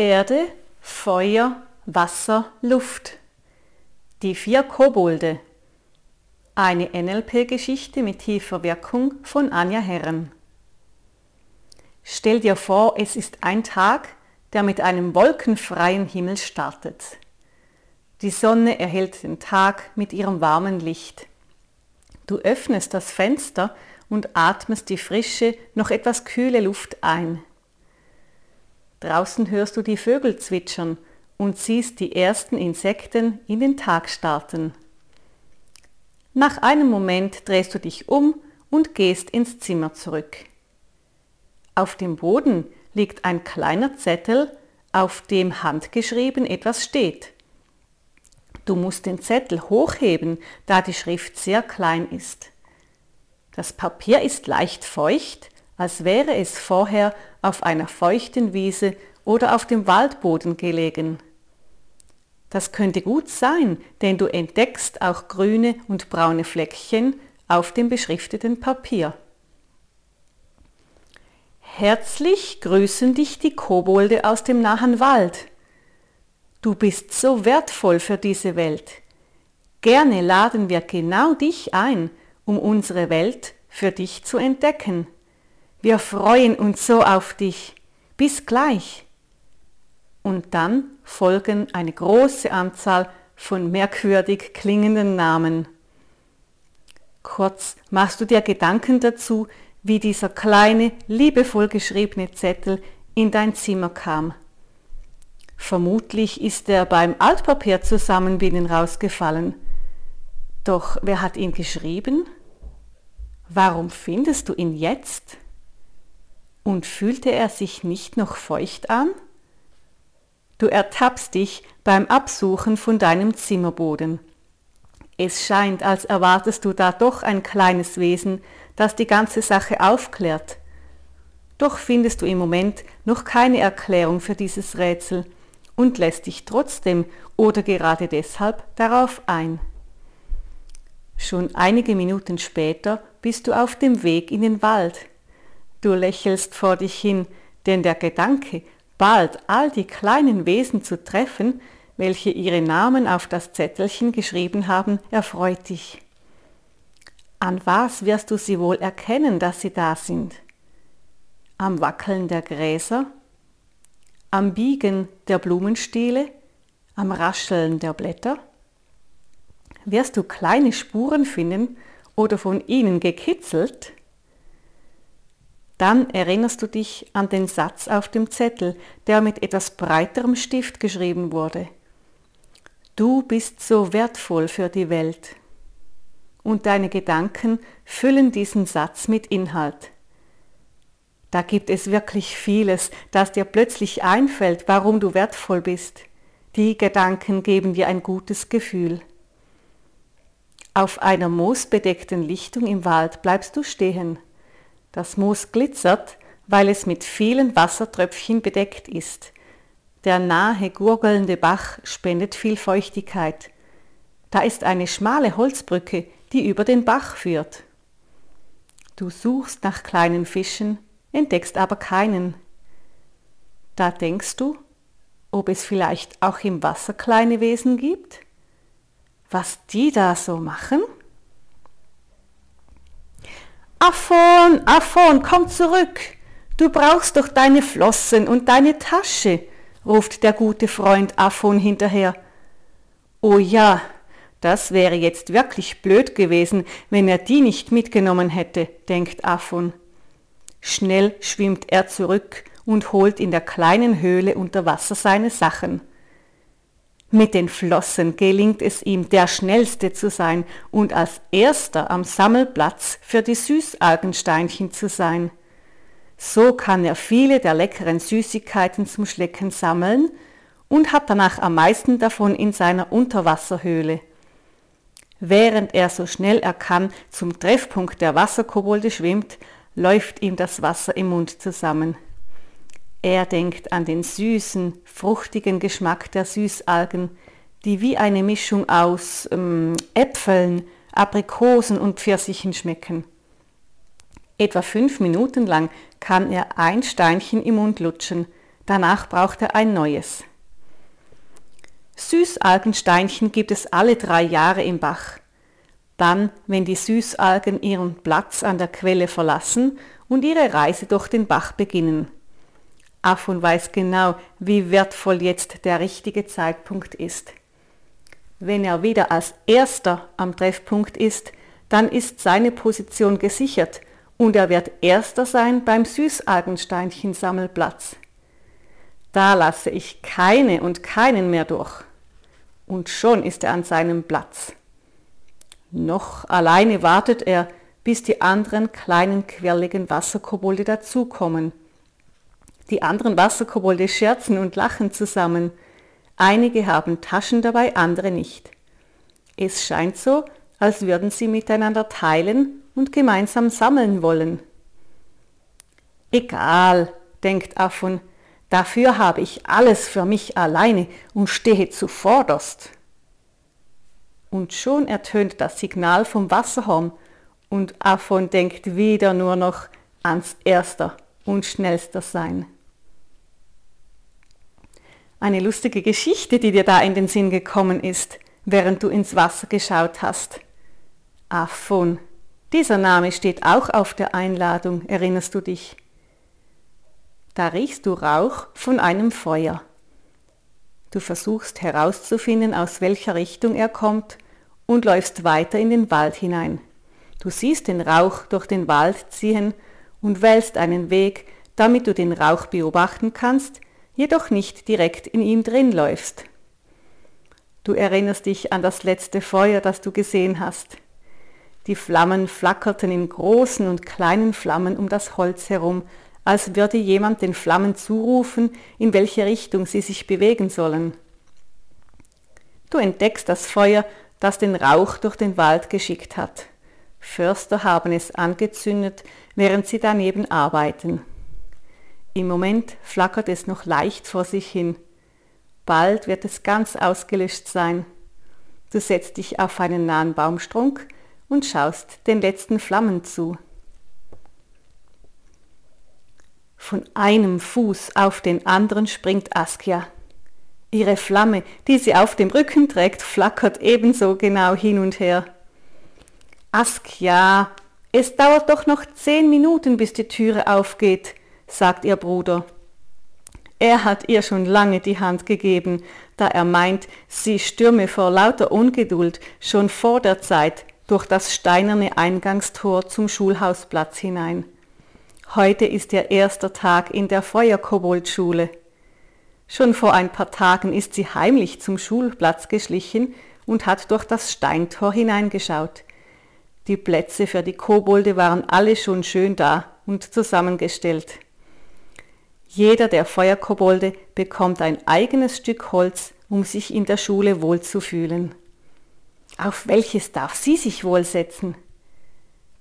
Erde, Feuer, Wasser, Luft. Die vier Kobolde. Eine NLP-Geschichte mit tiefer Wirkung von Anja Herren. Stell dir vor, es ist ein Tag, der mit einem wolkenfreien Himmel startet. Die Sonne erhält den Tag mit ihrem warmen Licht. Du öffnest das Fenster und atmest die frische, noch etwas kühle Luft ein. Draußen hörst du die Vögel zwitschern und siehst die ersten Insekten in den Tag starten. Nach einem Moment drehst du dich um und gehst ins Zimmer zurück. Auf dem Boden liegt ein kleiner Zettel, auf dem handgeschrieben etwas steht. Du musst den Zettel hochheben, da die Schrift sehr klein ist. Das Papier ist leicht feucht, als wäre es vorher auf einer feuchten Wiese oder auf dem Waldboden gelegen. Das könnte gut sein, denn du entdeckst auch grüne und braune Fleckchen auf dem beschrifteten Papier. Herzlich grüßen dich die Kobolde aus dem nahen Wald. Du bist so wertvoll für diese Welt. Gerne laden wir genau dich ein, um unsere Welt für dich zu entdecken. Wir freuen uns so auf dich. Bis gleich. Und dann folgen eine große Anzahl von merkwürdig klingenden Namen. Kurz machst du dir Gedanken dazu, wie dieser kleine, liebevoll geschriebene Zettel in dein Zimmer kam. Vermutlich ist er beim Altpapier zusammenbinden rausgefallen. Doch wer hat ihn geschrieben? Warum findest du ihn jetzt? Und fühlte er sich nicht noch feucht an? Du ertappst dich beim Absuchen von deinem Zimmerboden. Es scheint, als erwartest du da doch ein kleines Wesen, das die ganze Sache aufklärt. Doch findest du im Moment noch keine Erklärung für dieses Rätsel und lässt dich trotzdem oder gerade deshalb darauf ein. Schon einige Minuten später bist du auf dem Weg in den Wald. Du lächelst vor dich hin, denn der Gedanke, bald all die kleinen Wesen zu treffen, welche ihre Namen auf das Zettelchen geschrieben haben, erfreut dich. An was wirst du sie wohl erkennen, dass sie da sind? Am Wackeln der Gräser? Am Biegen der Blumenstiele? Am Rascheln der Blätter? Wirst du kleine Spuren finden oder von ihnen gekitzelt? Dann erinnerst du dich an den Satz auf dem Zettel, der mit etwas breiterem Stift geschrieben wurde. Du bist so wertvoll für die Welt. Und deine Gedanken füllen diesen Satz mit Inhalt. Da gibt es wirklich vieles, das dir plötzlich einfällt, warum du wertvoll bist. Die Gedanken geben dir ein gutes Gefühl. Auf einer moosbedeckten Lichtung im Wald bleibst du stehen. Das Moos glitzert, weil es mit vielen Wassertröpfchen bedeckt ist. Der nahe gurgelnde Bach spendet viel Feuchtigkeit. Da ist eine schmale Holzbrücke, die über den Bach führt. Du suchst nach kleinen Fischen, entdeckst aber keinen. Da denkst du, ob es vielleicht auch im Wasser kleine Wesen gibt? Was die da so machen? Afon, Afon, komm zurück. Du brauchst doch deine Flossen und deine Tasche, ruft der gute Freund Afon hinterher. Oh ja, das wäre jetzt wirklich blöd gewesen, wenn er die nicht mitgenommen hätte, denkt Afon. Schnell schwimmt er zurück und holt in der kleinen Höhle unter Wasser seine Sachen. Mit den Flossen gelingt es ihm, der Schnellste zu sein und als Erster am Sammelplatz für die Süßalgensteinchen zu sein. So kann er viele der leckeren Süßigkeiten zum Schlecken sammeln und hat danach am meisten davon in seiner Unterwasserhöhle. Während er so schnell er kann zum Treffpunkt der Wasserkobolde schwimmt, läuft ihm das Wasser im Mund zusammen. Er denkt an den süßen, fruchtigen Geschmack der Süßalgen, die wie eine Mischung aus ähm, Äpfeln, Aprikosen und Pfirsichen schmecken. Etwa fünf Minuten lang kann er ein Steinchen im Mund lutschen, Danach braucht er ein neues. Süßalgensteinchen gibt es alle drei Jahre im Bach. Dann, wenn die Süßalgen ihren Platz an der Quelle verlassen und ihre Reise durch den Bach beginnen. Affon weiß genau, wie wertvoll jetzt der richtige Zeitpunkt ist. Wenn er wieder als Erster am Treffpunkt ist, dann ist seine Position gesichert und er wird Erster sein beim Süßalgensteinchen-Sammelplatz. Da lasse ich keine und keinen mehr durch. Und schon ist er an seinem Platz. Noch alleine wartet er, bis die anderen kleinen quirligen Wasserkobolde dazukommen. Die anderen Wasserkobolde scherzen und lachen zusammen. Einige haben Taschen dabei, andere nicht. Es scheint so, als würden sie miteinander teilen und gemeinsam sammeln wollen. Egal, denkt Affon, dafür habe ich alles für mich alleine und stehe zuvorderst. Und schon ertönt das Signal vom Wasserhorn und Affon denkt wieder nur noch ans Erster und Schnellster sein. Eine lustige Geschichte, die dir da in den Sinn gekommen ist, während du ins Wasser geschaut hast. Affon. Dieser Name steht auch auf der Einladung, erinnerst du dich? Da riechst du Rauch von einem Feuer. Du versuchst herauszufinden, aus welcher Richtung er kommt und läufst weiter in den Wald hinein. Du siehst den Rauch durch den Wald ziehen und wählst einen Weg, damit du den Rauch beobachten kannst, jedoch nicht direkt in ihm drin läufst. Du erinnerst dich an das letzte Feuer, das du gesehen hast. Die Flammen flackerten in großen und kleinen Flammen um das Holz herum, als würde jemand den Flammen zurufen, in welche Richtung sie sich bewegen sollen. Du entdeckst das Feuer, das den Rauch durch den Wald geschickt hat. Förster haben es angezündet, während sie daneben arbeiten. Im Moment flackert es noch leicht vor sich hin. Bald wird es ganz ausgelöscht sein. Du setzt dich auf einen nahen Baumstrunk, und schaust den letzten Flammen zu. Von einem Fuß auf den anderen springt Askia. Ihre Flamme, die sie auf dem Rücken trägt, flackert ebenso genau hin und her. Askia, es dauert doch noch zehn Minuten, bis die Türe aufgeht, sagt ihr Bruder. Er hat ihr schon lange die Hand gegeben, da er meint, sie stürme vor lauter Ungeduld schon vor der Zeit, durch das steinerne Eingangstor zum Schulhausplatz hinein. Heute ist ihr erster Tag in der Feuerkoboldschule. Schon vor ein paar Tagen ist sie heimlich zum Schulplatz geschlichen und hat durch das Steintor hineingeschaut. Die Plätze für die Kobolde waren alle schon schön da und zusammengestellt. Jeder der Feuerkobolde bekommt ein eigenes Stück Holz, um sich in der Schule wohlzufühlen. Auf welches darf sie sich wohl setzen?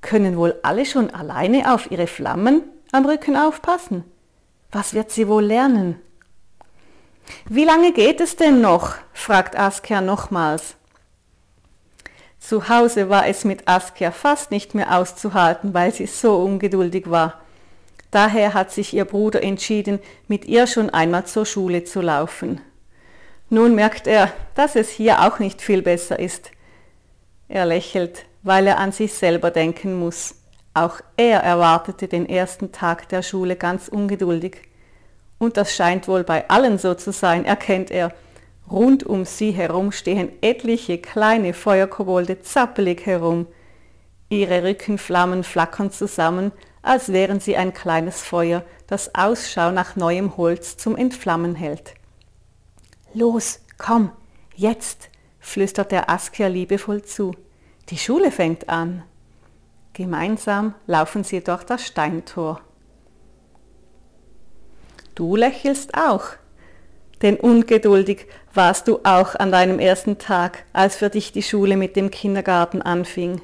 Können wohl alle schon alleine auf ihre Flammen am Rücken aufpassen? Was wird sie wohl lernen? Wie lange geht es denn noch? fragt Askia nochmals. Zu Hause war es mit Askia fast nicht mehr auszuhalten, weil sie so ungeduldig war. Daher hat sich ihr Bruder entschieden, mit ihr schon einmal zur Schule zu laufen. Nun merkt er, dass es hier auch nicht viel besser ist. Er lächelt, weil er an sich selber denken muss. Auch er erwartete den ersten Tag der Schule ganz ungeduldig. Und das scheint wohl bei allen so zu sein, erkennt er. Rund um sie herum stehen etliche kleine Feuerkobolde zappelig herum. Ihre Rückenflammen flackern zusammen, als wären sie ein kleines Feuer, das Ausschau nach neuem Holz zum Entflammen hält. Los, komm, jetzt, flüstert der Askia liebevoll zu. Die Schule fängt an. Gemeinsam laufen sie durch das Steintor. Du lächelst auch, denn ungeduldig warst du auch an deinem ersten Tag, als für dich die Schule mit dem Kindergarten anfing.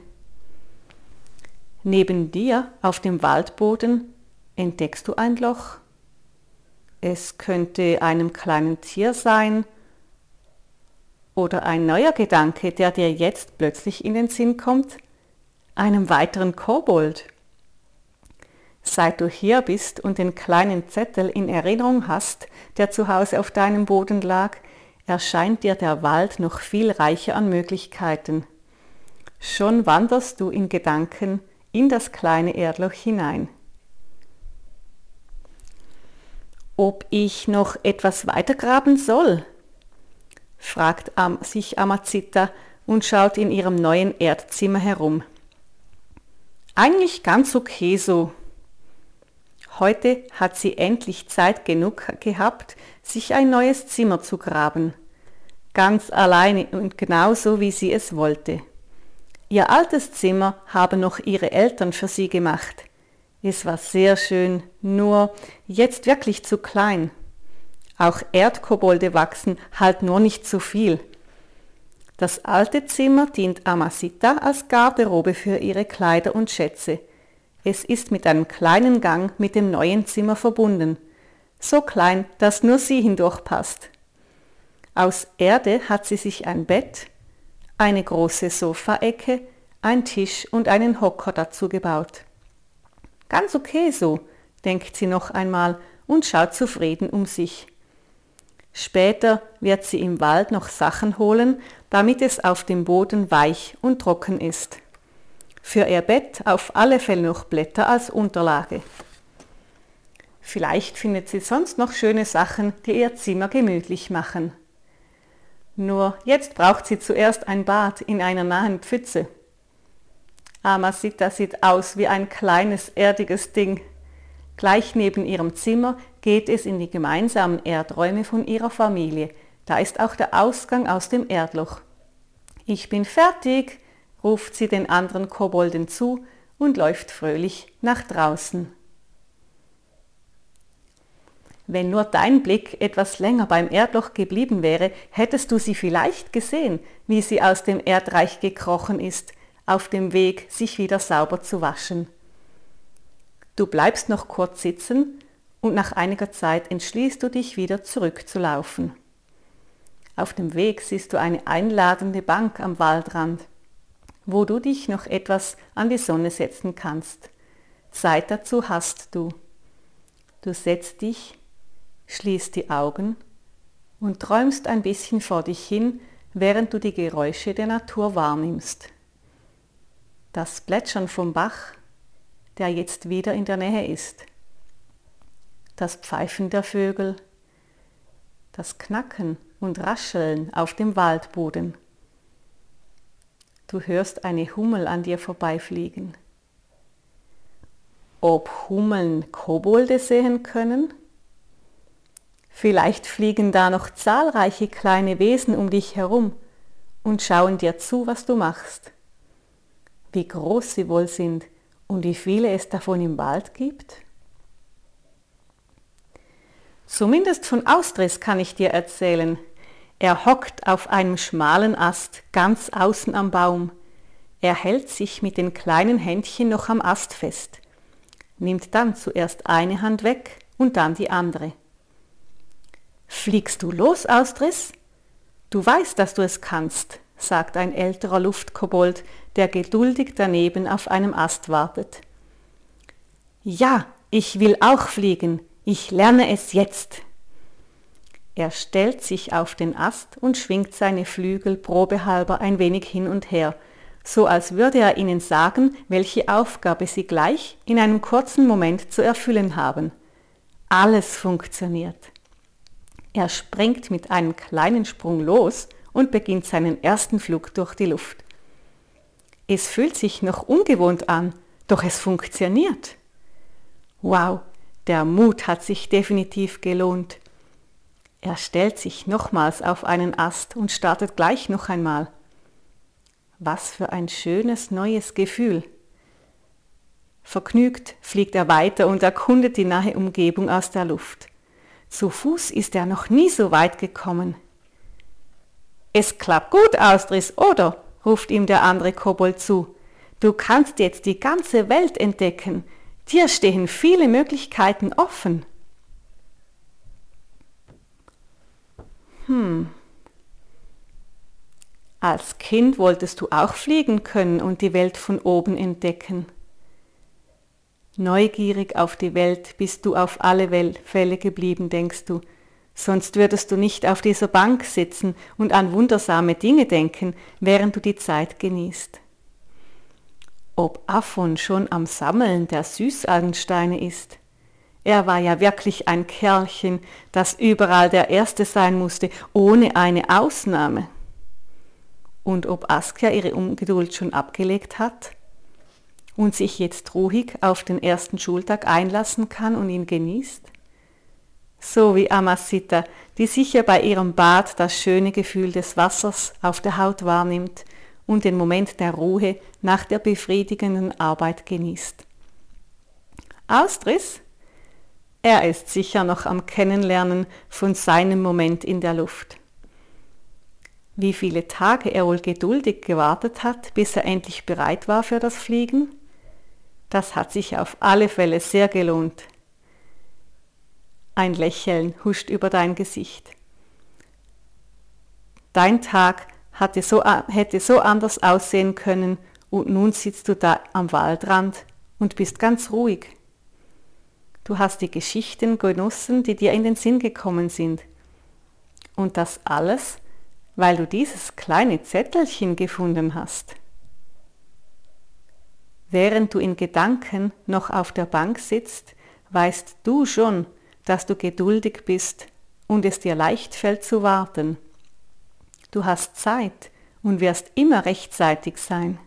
Neben dir auf dem Waldboden entdeckst du ein Loch. Es könnte einem kleinen Tier sein oder ein neuer Gedanke, der dir jetzt plötzlich in den Sinn kommt? Einem weiteren Kobold. Seit du hier bist und den kleinen Zettel in Erinnerung hast, der zu Hause auf deinem Boden lag, erscheint dir der Wald noch viel reicher an Möglichkeiten. Schon wanderst du in Gedanken in das kleine Erdloch hinein. Ob ich noch etwas weiter graben soll? fragt sich Amazita und schaut in ihrem neuen Erdzimmer herum. Eigentlich ganz okay so. Heute hat sie endlich Zeit genug gehabt, sich ein neues Zimmer zu graben. Ganz alleine und genauso wie sie es wollte. Ihr altes Zimmer haben noch ihre Eltern für sie gemacht. Es war sehr schön, nur jetzt wirklich zu klein. Auch Erdkobolde wachsen halt nur nicht zu viel. Das alte Zimmer dient Amasita als Garderobe für ihre Kleider und Schätze. Es ist mit einem kleinen Gang mit dem neuen Zimmer verbunden. So klein, dass nur sie hindurchpasst. Aus Erde hat sie sich ein Bett, eine große Sofaecke, ein Tisch und einen Hocker dazu gebaut. Ganz okay so, denkt sie noch einmal und schaut zufrieden um sich. Später wird sie im Wald noch Sachen holen, damit es auf dem Boden weich und trocken ist. Für ihr Bett auf alle Fälle noch Blätter als Unterlage. Vielleicht findet sie sonst noch schöne Sachen, die ihr Zimmer gemütlich machen. Nur jetzt braucht sie zuerst ein Bad in einer nahen Pfütze. Amasita sieht aus wie ein kleines erdiges Ding. Gleich neben ihrem Zimmer geht es in die gemeinsamen Erdräume von ihrer Familie. Da ist auch der Ausgang aus dem Erdloch. Ich bin fertig, ruft sie den anderen Kobolden zu und läuft fröhlich nach draußen. Wenn nur dein Blick etwas länger beim Erdloch geblieben wäre, hättest du sie vielleicht gesehen, wie sie aus dem Erdreich gekrochen ist, auf dem Weg, sich wieder sauber zu waschen. Du bleibst noch kurz sitzen und nach einiger Zeit entschließt du dich wieder zurückzulaufen. Auf dem Weg siehst du eine einladende Bank am Waldrand, wo du dich noch etwas an die Sonne setzen kannst. Zeit dazu hast du. Du setzt dich schließt die Augen und träumst ein bisschen vor dich hin, während du die Geräusche der Natur wahrnimmst. Das Plätschern vom Bach, der jetzt wieder in der Nähe ist. Das Pfeifen der Vögel, das Knacken und Rascheln auf dem Waldboden. Du hörst eine Hummel an dir vorbeifliegen. Ob Hummeln Kobolde sehen können? Vielleicht fliegen da noch zahlreiche kleine Wesen um dich herum und schauen dir zu, was du machst. Wie groß sie wohl sind und wie viele es davon im Wald gibt? Zumindest von Austris kann ich dir erzählen. Er hockt auf einem schmalen Ast ganz außen am Baum. Er hält sich mit den kleinen Händchen noch am Ast fest, nimmt dann zuerst eine Hand weg und dann die andere. Fliegst du los, Austris? Du weißt, dass du es kannst, sagt ein älterer Luftkobold, der geduldig daneben auf einem Ast wartet. Ja, ich will auch fliegen, ich lerne es jetzt. Er stellt sich auf den Ast und schwingt seine Flügel probehalber ein wenig hin und her, so als würde er ihnen sagen, welche Aufgabe sie gleich in einem kurzen Moment zu erfüllen haben. Alles funktioniert. Er springt mit einem kleinen Sprung los und beginnt seinen ersten Flug durch die Luft. Es fühlt sich noch ungewohnt an, doch es funktioniert. Wow, der Mut hat sich definitiv gelohnt. Er stellt sich nochmals auf einen Ast und startet gleich noch einmal. Was für ein schönes neues Gefühl. Vergnügt fliegt er weiter und erkundet die nahe Umgebung aus der Luft. Zu Fuß ist er noch nie so weit gekommen. Es klappt gut, Austris, oder? ruft ihm der andere Kobold zu. Du kannst jetzt die ganze Welt entdecken. Dir stehen viele Möglichkeiten offen. Hm. Als Kind wolltest du auch fliegen können und die Welt von oben entdecken. Neugierig auf die Welt bist du auf alle Fälle geblieben, denkst du, sonst würdest du nicht auf dieser Bank sitzen und an wundersame Dinge denken, während du die Zeit genießt. Ob Affon schon am Sammeln der Süßalgensteine ist, er war ja wirklich ein Kerlchen, das überall der Erste sein musste, ohne eine Ausnahme. Und ob Askia ihre Ungeduld schon abgelegt hat und sich jetzt ruhig auf den ersten Schultag einlassen kann und ihn genießt? So wie Amasita, die sicher bei ihrem Bad das schöne Gefühl des Wassers auf der Haut wahrnimmt und den Moment der Ruhe nach der befriedigenden Arbeit genießt. Austriss? Er ist sicher noch am Kennenlernen von seinem Moment in der Luft. Wie viele Tage er wohl geduldig gewartet hat, bis er endlich bereit war für das Fliegen? Das hat sich auf alle Fälle sehr gelohnt. Ein Lächeln huscht über dein Gesicht. Dein Tag hatte so, hätte so anders aussehen können und nun sitzt du da am Waldrand und bist ganz ruhig. Du hast die Geschichten genossen, die dir in den Sinn gekommen sind. Und das alles, weil du dieses kleine Zettelchen gefunden hast. Während du in Gedanken noch auf der Bank sitzt, weißt du schon, dass du geduldig bist und es dir leicht fällt zu warten. Du hast Zeit und wirst immer rechtzeitig sein.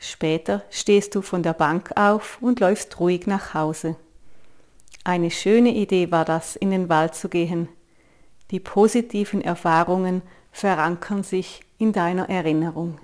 Später stehst du von der Bank auf und läufst ruhig nach Hause. Eine schöne Idee war das, in den Wald zu gehen. Die positiven Erfahrungen verankern sich in deiner Erinnerung.